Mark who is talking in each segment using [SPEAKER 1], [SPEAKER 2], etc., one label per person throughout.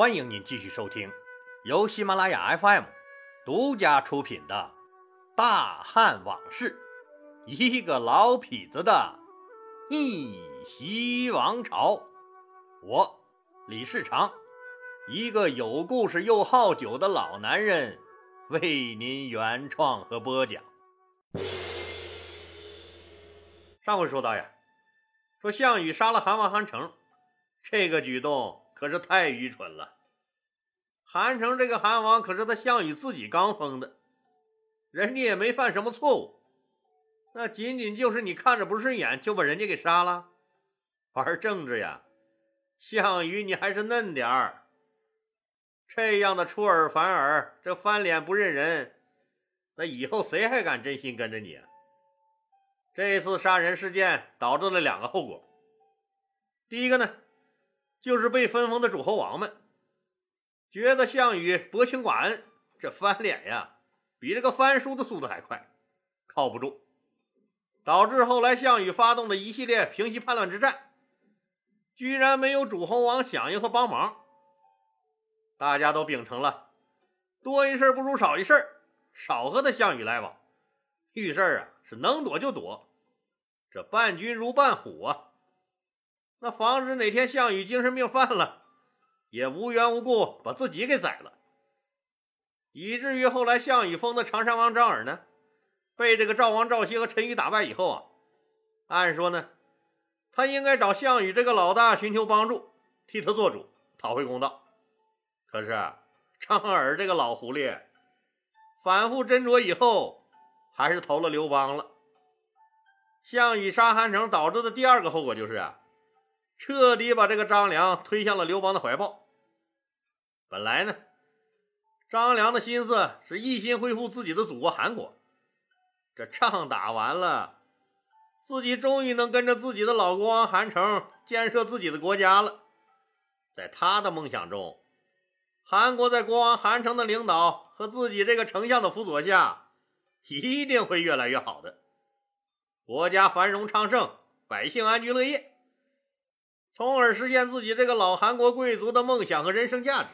[SPEAKER 1] 欢迎您继续收听由喜马拉雅 FM 独家出品的《大汉往事》，一个老痞子的逆袭王朝。我李世长，一个有故事又好酒的老男人，为您原创和播讲。上回说到呀，说项羽杀了韩王韩成，这个举动可是太愚蠢了。韩城这个韩王可是他项羽自己刚封的，人家也没犯什么错误，那仅仅就是你看着不顺眼就把人家给杀了。玩政治呀，项羽你还是嫩点儿。这样的出尔反尔，这翻脸不认人，那以后谁还敢真心跟着你啊？这次杀人事件导致了两个后果。第一个呢，就是被分封的诸侯王们觉得项羽薄情寡恩，这翻脸呀，比这个翻书的速度还快，靠不住，导致后来项羽发动的一系列平息叛乱之战，居然没有诸侯王响应和帮忙。大家都秉承了多一事不如少一事，少和他项羽来往，遇事啊是能躲就躲，这伴君如伴虎啊。那防止哪天项羽精神病犯了，也无缘无故把自己给宰了，以至于后来项羽封的长山王张耳呢，被这个赵王赵歇和陈馀打败以后啊，按说呢，他应该找项羽这个老大寻求帮助，替他做主，讨回公道。可是张耳这个老狐狸，反复斟酌以后，还是投了刘邦了。项羽杀韩城导致的第二个后果就是啊。彻底把这个张良推向了刘邦的怀抱。本来呢，张良的心思是一心恢复自己的祖国韩国。这仗打完了，自己终于能跟着自己的老国王韩城建设自己的国家了。在他的梦想中，韩国在国王韩城的领导和自己这个丞相的辅佐下，一定会越来越好的，国家繁荣昌盛，百姓安居乐业。从而实现自己这个老韩国贵族的梦想和人生价值。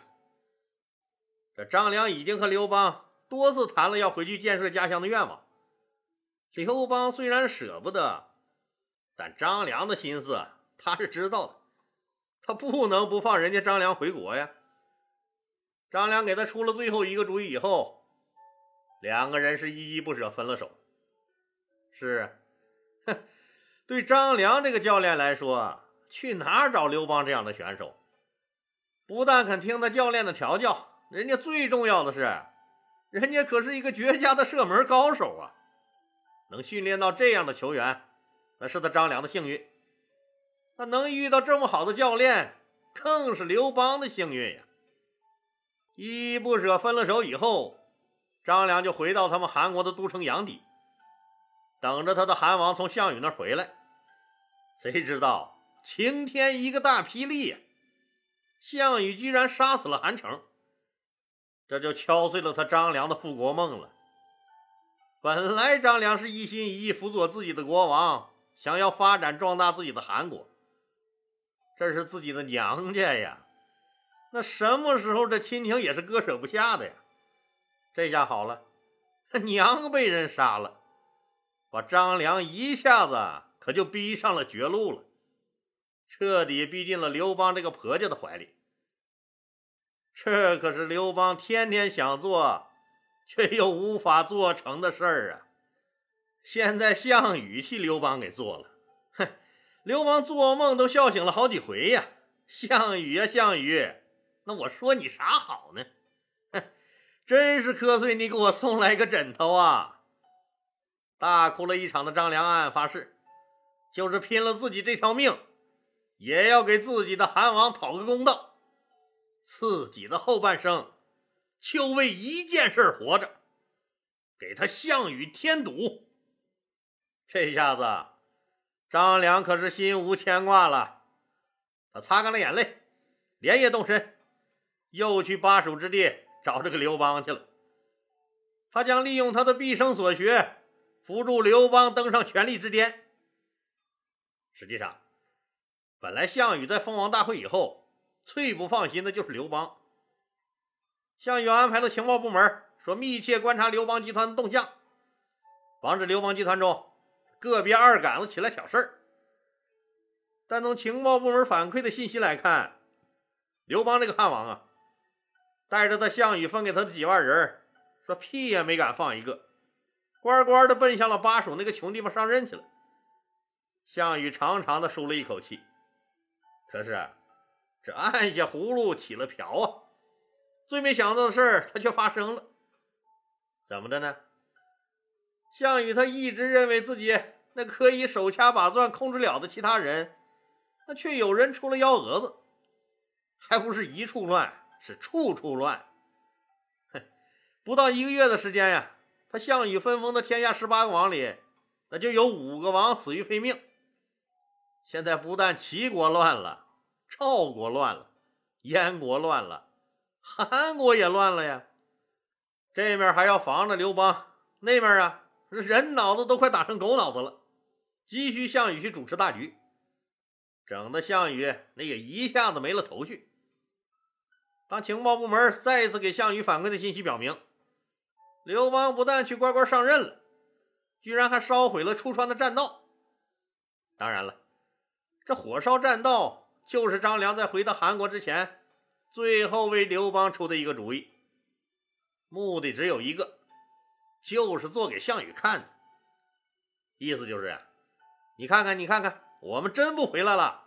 [SPEAKER 1] 这张良已经和刘邦多次谈了要回去建设家乡的愿望。刘邦虽然舍不得，但张良的心思他是知道的，他不能不放人家张良回国呀。张良给他出了最后一个主意以后，两个人是依依不舍，分了手。是，哼，对张良这个教练来说。去哪儿找刘邦这样的选手？不但肯听他教练的调教，人家最重要的是，人家可是一个绝佳的射门高手啊！能训练到这样的球员，那是他张良的幸运。他能遇到这么好的教练，更是刘邦的幸运呀！依依不舍分了手以后，张良就回到他们韩国的都城阳翟，等着他的韩王从项羽那儿回来。谁知道？晴天一个大霹雳呀，项羽居然杀死了韩城，这就敲碎了他张良的复国梦了。本来张良是一心一意辅佐自己的国王，想要发展壮大自己的韩国，这是自己的娘家呀，那什么时候这亲情也是割舍不下的呀？这下好了，娘被人杀了，把张良一下子可就逼上了绝路了。彻底逼进了刘邦这个婆家的怀里，这可是刘邦天天想做却又无法做成的事儿啊！现在项羽替刘邦给做了，哼，刘邦做梦都笑醒了好几回呀！项羽呀，项羽，那我说你啥好呢？哼，真是瞌睡你给我送来个枕头啊！大哭了一场的张良暗暗发誓，就是拼了自己这条命。也要给自己的韩王讨个公道，自己的后半生就为一件事活着，给他项羽添堵。这下子，张良可是心无牵挂了。他擦干了眼泪，连夜动身，又去巴蜀之地找这个刘邦去了。他将利用他的毕生所学，辅助刘邦登上权力之巅。实际上。本来项羽在封王大会以后，最不放心的就是刘邦。项羽安排的情报部门，说密切观察刘邦集团的动向，防止刘邦集团中个别二杆子起来挑事儿。但从情报部门反馈的信息来看，刘邦这个汉王啊，带着他项羽分给他的几万人，说屁也没敢放一个，乖乖的奔向了巴蜀那个穷地方上任去了。项羽长长的舒了一口气，可是这按下葫芦起了瓢啊！最没想到的事儿，他却发生了。怎么的呢？项羽他一直认为自己那可以手掐把攥控制了的其他人，那却有人出了幺蛾子，还不是一处乱，是处处乱。哼，不到一个月的时间呀，他项羽分封的天下十八个王里，那就有五个王死于非命。现在不但齐国乱了，赵国乱了，燕国乱了，韩国也乱了呀。这面还要防着刘邦，那面啊，人脑子都快打成狗脑子了，急需项羽去主持大局，整的项羽那也一下子没了头绪。当情报部门再一次给项羽反馈的信息表明，刘邦不但去乖乖上任了，居然还烧毁了出川的栈道。当然了。这火烧栈道，就是张良在回到韩国之前，最后为刘邦出的一个主意。目的只有一个，就是做给项羽看的。意思就是，你看看，你看看，我们真不回来了，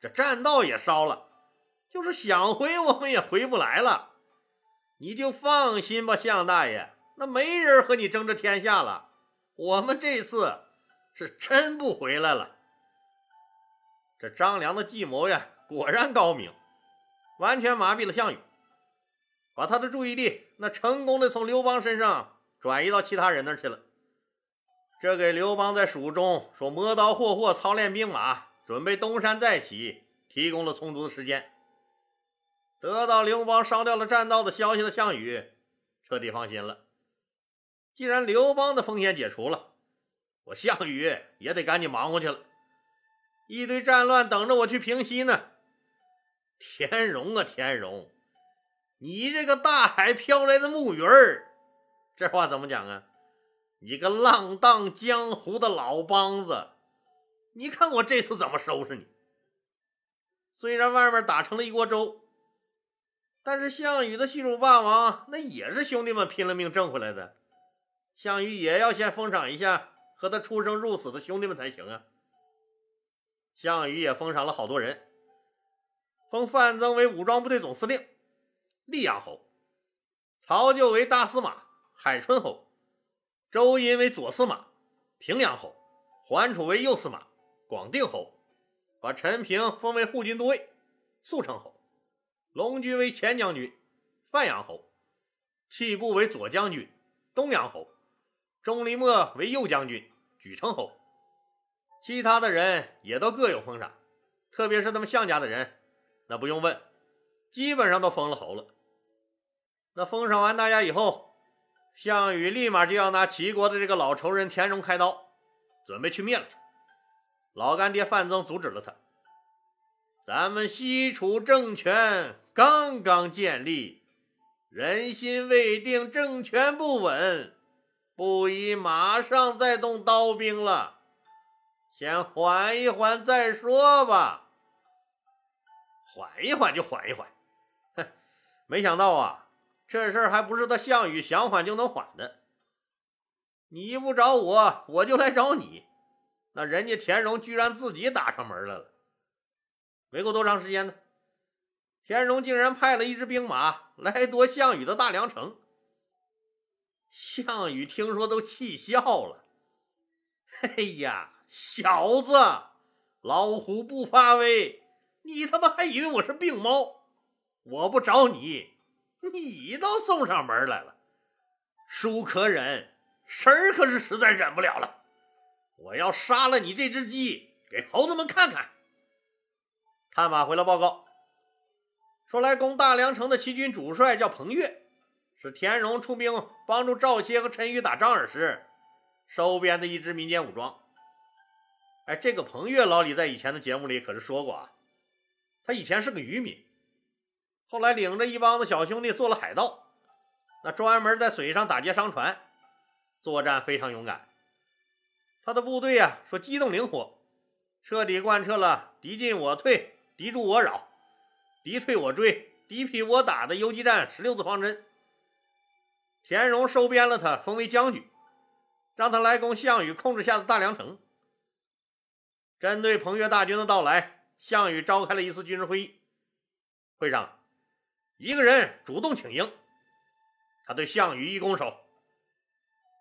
[SPEAKER 1] 这栈道也烧了，就是想回，我们也回不来了。你就放心吧，项大爷，那没人和你争这天下了。我们这次是真不回来了。这张良的计谋呀，果然高明，完全麻痹了项羽，把他的注意力那成功的从刘邦身上转移到其他人那去了。这给刘邦在蜀中说磨刀霍霍、操练兵马、准备东山再起提供了充足的时间。得到刘邦烧掉了栈道的消息的项羽彻底放心了。既然刘邦的风险解除了，我项羽也得赶紧忙活去了。一堆战乱等着我去平息呢。田荣啊，田荣，你这个大海飘来的木鱼儿，这话怎么讲啊？你个浪荡江湖的老梆子，你看我这次怎么收拾你？虽然外面打成了一锅粥，但是项羽的西楚霸王那也是兄弟们拼了命挣回来的，项羽也要先封赏一下和他出生入死的兄弟们才行啊。项羽也封赏了好多人，封范增为武装部队总司令、溧阳侯；曹咎为大司马、海春侯；周殷为左司马、平阳侯；桓楚为右司马、广定侯；把陈平封为护军都尉、速成侯；龙驹为前将军、范阳侯；弃部为左将军、东阳侯；钟离墨为右将军、莒城侯。其他的人也都各有封赏，特别是他们项家的人，那不用问，基本上都封了侯了。那封赏完大家以后，项羽立马就要拿齐国的这个老仇人田荣开刀，准备去灭了他。老干爹范增阻止了他：“咱们西楚政权刚刚建立，人心未定，政权不稳，不宜马上再动刀兵了。”先缓一缓再说吧，缓一缓就缓一缓。哼，没想到啊，这事儿还不是他项羽想缓就能缓的。你不找我，我就来找你。那人家田荣居然自己打上门来了。没过多长时间呢，田荣竟然派了一支兵马来夺项羽的大梁城。项羽听说都气笑了。哎呀！小子，老虎不发威，你他妈还以为我是病猫？我不找你，你倒送上门来了。叔可忍，婶儿可是实在忍不了了。我要杀了你这只鸡，给猴子们看看。探马回来报告，说来攻大梁城的齐军主帅叫彭越，是田荣出兵帮助赵歇和陈馀打张耳时收编的一支民间武装。哎，这个彭越老李在以前的节目里可是说过啊，他以前是个渔民，后来领着一帮子小兄弟做了海盗，那专门在水上打劫商船，作战非常勇敢。他的部队呀，说机动灵活，彻底贯彻了敌进我退、敌驻我扰、敌退我追、敌疲我打的游击战十六字方针。田荣收编了他，封为将军，让他来攻项羽控制下的大梁城。针对彭越大军的到来，项羽召开了一次军事会议。会上，一个人主动请缨，他对项羽一拱手：“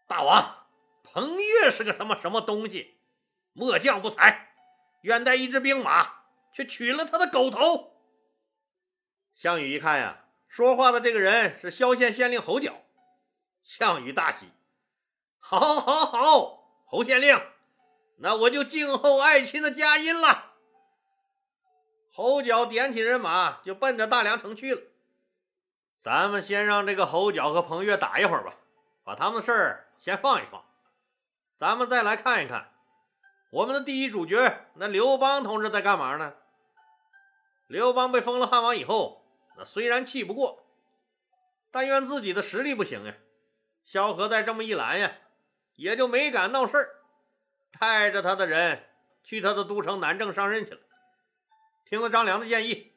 [SPEAKER 1] 大王，彭越是个什么什么东西？末将不才，愿带一支兵马去取了他的狗头。”项羽一看呀，说话的这个人是萧县县令侯角。项羽大喜，好，好，好，侯县令，那我就静候爱卿的佳音了。侯角点起人马，就奔着大梁城去了。咱们先让这个侯角和彭越打一会儿吧，把他们的事儿先放一放。咱们再来看一看，我们的第一主角那刘邦同志在干嘛呢？刘邦被封了汉王以后，那虽然气不过，但愿自己的实力不行呀。萧何再这么一拦呀，也就没敢闹事儿，带着他的人去他的都城南郑上任去了。听了张良的建议，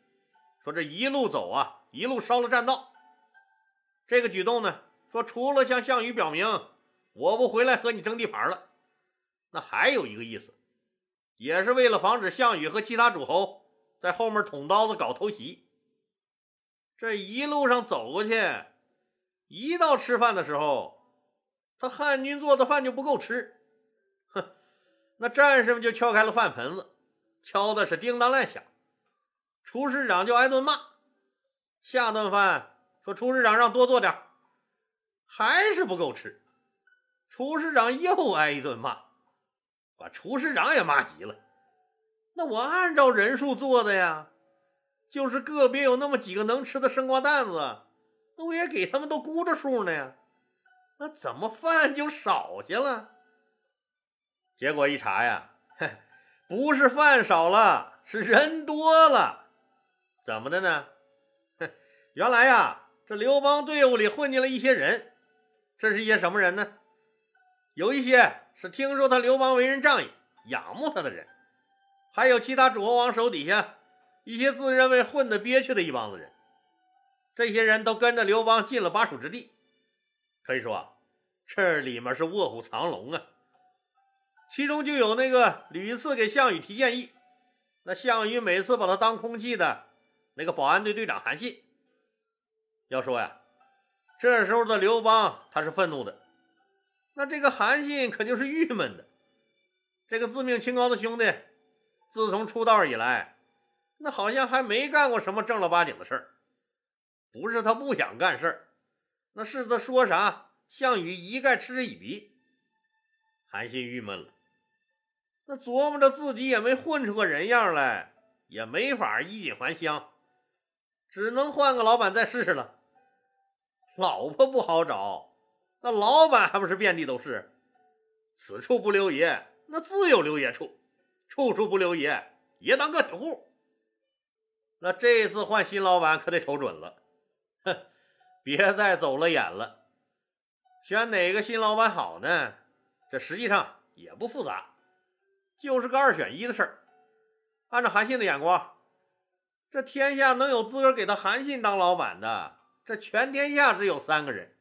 [SPEAKER 1] 说这一路走啊，一路烧了栈道。这个举动呢，说除了向项羽表明我不回来和你争地盘了，那还有一个意思，也是为了防止项羽和其他诸侯在后面捅刀子搞偷袭。这一路上走过去。一到吃饭的时候，他汉军做的饭就不够吃，那战士们就敲开了饭盆子，敲的是叮当乱响，厨师长就挨顿骂。下顿饭说厨师长让多做点，还是不够吃，厨师长又挨一顿骂，把厨师长也骂急了。那我按照人数做的呀，就是个别有那么几个能吃的生瓜蛋子。那我也给他们都估着数呢呀，那怎么饭就少些了？结果一查呀，不是饭少了，是人多了。怎么的呢？原来呀，这刘邦队伍里混进了一些人，这是一些什么人呢？有一些是听说他刘邦为人仗义、仰慕他的人，还有其他诸侯王手底下一些自认为混得憋屈的一帮子人。这些人都跟着刘邦进了巴蜀之地，可以说这里面是卧虎藏龙啊。其中就有那个屡次给项羽提建议，那项羽每次把他当空气的那个保安队队长韩信。要说呀，这时候的刘邦他是愤怒的，那这个韩信可就是郁闷的。这个自命清高的兄弟，自从出道以来，那好像还没干过什么正儿八经的事儿。不是他不想干事儿，那是他说啥，项羽一概嗤之以鼻。韩信郁闷了，那琢磨着自己也没混出个人样来，也没法衣锦还乡，只能换个老板再试试了。老婆不好找，那老板还不是遍地都是？此处不留爷，那自有留爷处；处处不留爷，爷当个体户。那这次换新老板可得瞅准了。哼，别再走了眼了。选哪个新老板好呢？这实际上也不复杂，就是个二选一的事儿。按照韩信的眼光，这天下能有资格给他韩信当老板的，这全天下只有三个人：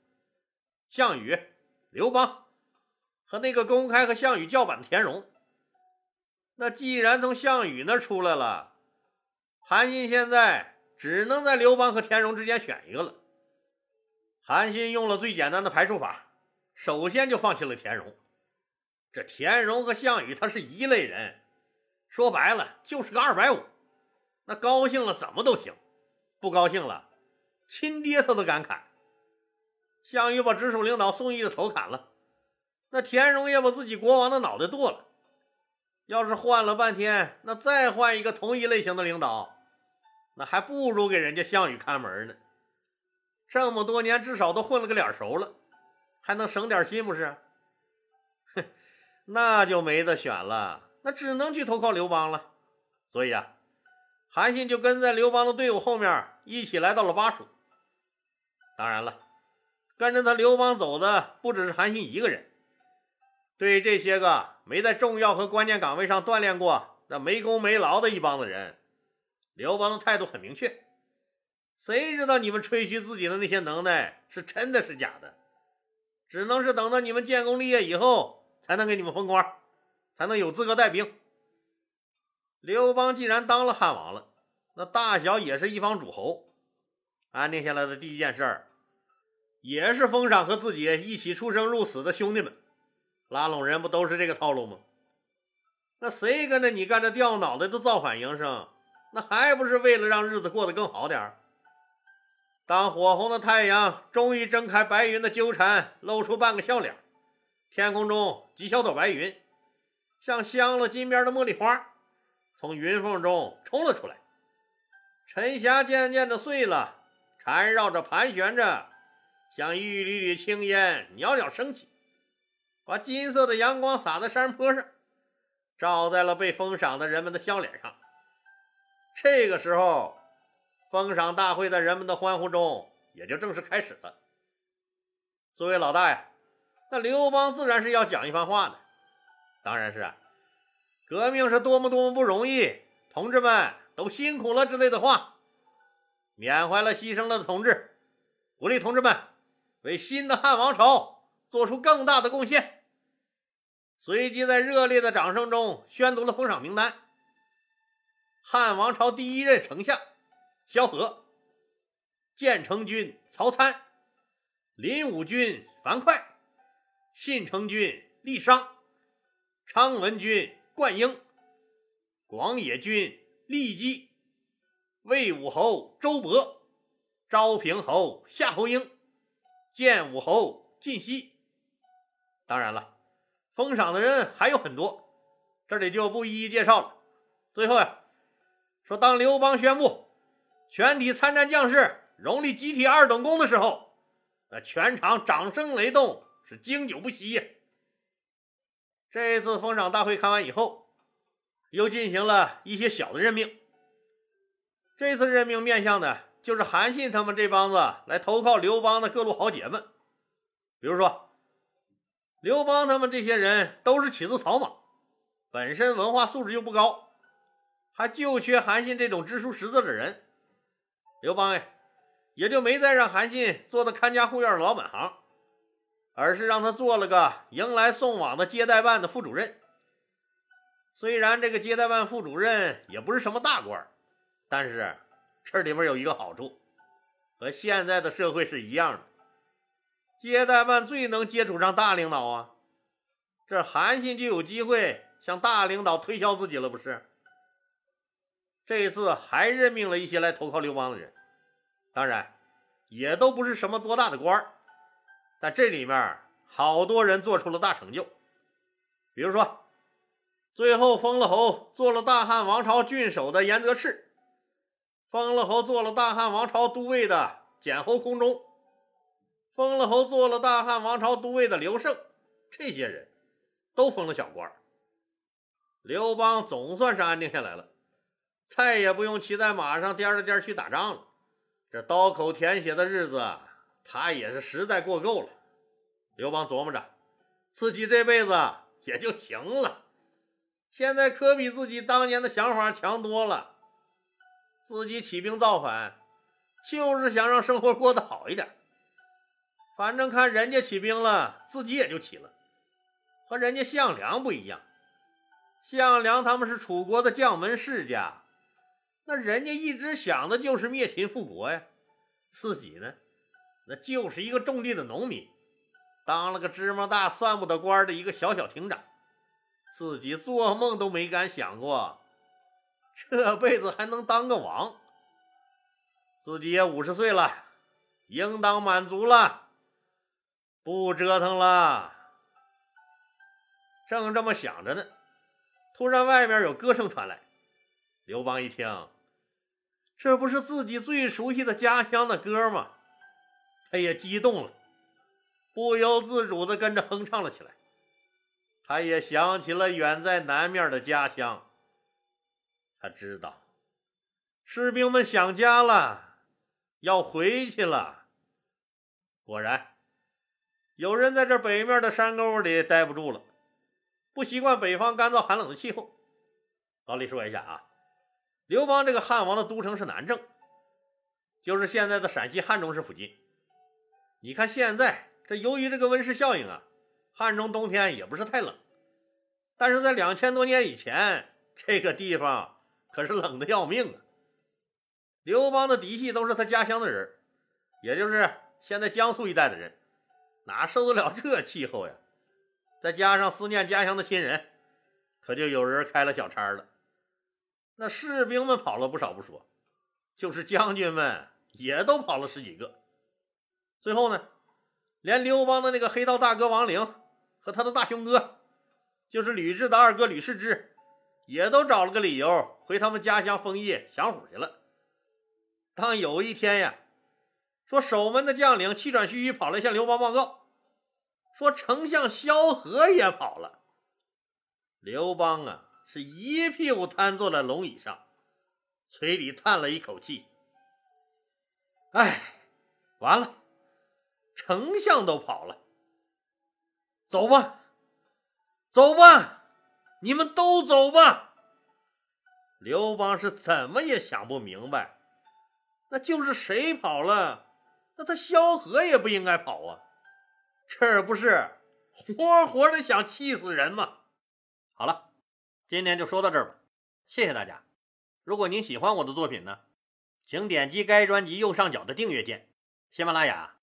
[SPEAKER 1] 项羽、刘邦和那个公开和项羽叫板的田荣。那既然从项羽那出来了，韩信现在。只能在刘邦和田荣之间选一个了。韩信用了最简单的排除法，首先就放弃了田荣。这田荣和项羽他是一类人，说白了就是个二百五。那高兴了怎么都行，不高兴了，亲爹他都敢砍。项羽把直属领导宋义的头砍了，那田荣也把自己国王的脑袋剁了。要是换了半天，那再换一个同一类型的领导。那还不如给人家项羽看门呢，这么多年至少都混了个脸熟了，还能省点心不是？那就没得选了，那只能去投靠刘邦了。所以啊，韩信就跟在刘邦的队伍后面，一起来到了巴蜀。当然了，跟着他刘邦走的不只是韩信一个人。对这些个没在重要和关键岗位上锻炼过、那没功没劳的一帮子人，刘邦的态度很明确：谁知道你们吹嘘自己的那些能耐是真的是假的？只能是等到你们建功立业以后，才能给你们封官，才能有资格带兵。刘邦既然当了汉王了，那大小也是一方诸侯，安定下来的第一件事儿，也是封赏和自己一起出生入死的兄弟们。拉拢人不都是这个套路吗？那谁跟着你干这掉脑袋的造反营生，那还不是为了让日子过得更好点儿？当火红的太阳终于睁开白云的纠缠，露出半个笑脸，天空中几小朵白云，像镶了金边的茉莉花。从云缝中冲了出来，晨霞渐渐的碎了，缠绕着盘旋着，像一缕缕青烟袅袅升起，把金色的阳光洒在山坡上，照在了被封赏的人们的笑脸上。这个时候，封赏大会在人们的欢呼中也就正式开始了。作为老大呀，那刘邦自然是要讲一番话的，当然是。革命是多么多么不容易，同志们都辛苦了之类的话，缅怀了牺牲了的同志，鼓励同志们为新的汉王朝做出更大的贡献。随即在热烈的掌声中宣读了封赏名单：汉王朝第一任丞相萧何，建成军曹参，临武军樊哙，信成军郦商，昌文君。灌婴、广野君郦基、魏武侯周勃、昭平侯夏侯婴、建武侯晋西。当然了，封赏的人还有很多，这里就不一一介绍了。最后呀，说当刘邦宣布全体参战将士荣立集体二等功的时候，那全场掌声雷动，是经久不息呀。这一次封赏大会开完以后，又进行了一些小的任命。这次任命面向的就是韩信他们这帮子来投靠刘邦的各路豪杰们。比如说，刘邦他们这些人都是起自草莽，本身文化素质就不高，还就缺韩信这种知书识字的人。刘邦哎，也就没再让韩信做的看家护院的老本行。而是让他做了个迎来送往的接待办的副主任。虽然这个接待办副主任也不是什么大官，但是这里边有一个好处，和现在的社会是一样的。接待办最能接触上大领导啊，这韩信就有机会向大领导推销自己了，不是？这一次还任命了一些来投靠刘邦的人，当然也都不是什么多大的官儿。在这里面，好多人做出了大成就，比如说，最后封了侯，做了大汉王朝郡守的严德赤；封了侯，做了大汉王朝都尉的简侯宫中；封了侯，做了大汉王朝都尉的刘胜。这些人都封了小官刘邦总算是安定下来了，再也不用骑在马上颠着颠去打仗了。这刀口舔血的日子。他也是实在过够了。刘邦琢磨着，自己这辈子也就行了，现在可比自己当年的想法强多了。自己起兵造反，就是想让生活过得好一点。反正看人家起兵了，自己也就起了。和人家项梁不一样，项梁他们是楚国的将门世家，那人家一直想的就是灭秦复国呀。自己呢？那就是一个种地的农民，当了个芝麻大算不得官的一个小小亭长，自己做梦都没敢想过，这辈子还能当个王。自己也五十岁了，应当满足了，不折腾了。正这么想着呢，突然外面有歌声传来。刘邦一听，这不是自己最熟悉的家乡的歌吗？他也激动了，不由自主地跟着哼唱了起来。他也想起了远在南面的家乡。他知道，士兵们想家了，要回去了。果然，有人在这北面的山沟里待不住了，不习惯北方干燥寒冷的气候。老李说一下啊，刘邦这个汉王的都城是南郑，就是现在的陕西汉中市附近。你看现在这，由于这个温室效应啊，汉中冬天也不是太冷，但是在两千多年以前，这个地方可是冷的要命啊。刘邦的嫡系都是他家乡的人，也就是现在江苏一带的人，哪受得了这气候呀？再加上思念家乡的亲人，可就有人开了小差了。那士兵们跑了不少不说，就是将军们也都跑了十几个。最后呢，连刘邦的那个黑道大哥王陵和他的大兄哥，就是吕雉的二哥吕氏之，也都找了个理由回他们家乡丰邑享福去了。当有一天呀，说守门的将领气喘吁吁跑来向刘邦报告，说丞相萧何也跑了。刘邦啊，是一屁股瘫坐在龙椅上，嘴里叹了一口气：“哎，完了，丞相都跑了，走吧，走吧，你们都走吧。”刘邦是怎么也想不明白。那就是谁跑了，那他萧何也不应该跑啊！这不是活活的想气死人吗？好了，今天就说到这儿吧，谢谢大家。如果您喜欢我的作品呢，请点击该专辑右上角的订阅键。喜马拉雅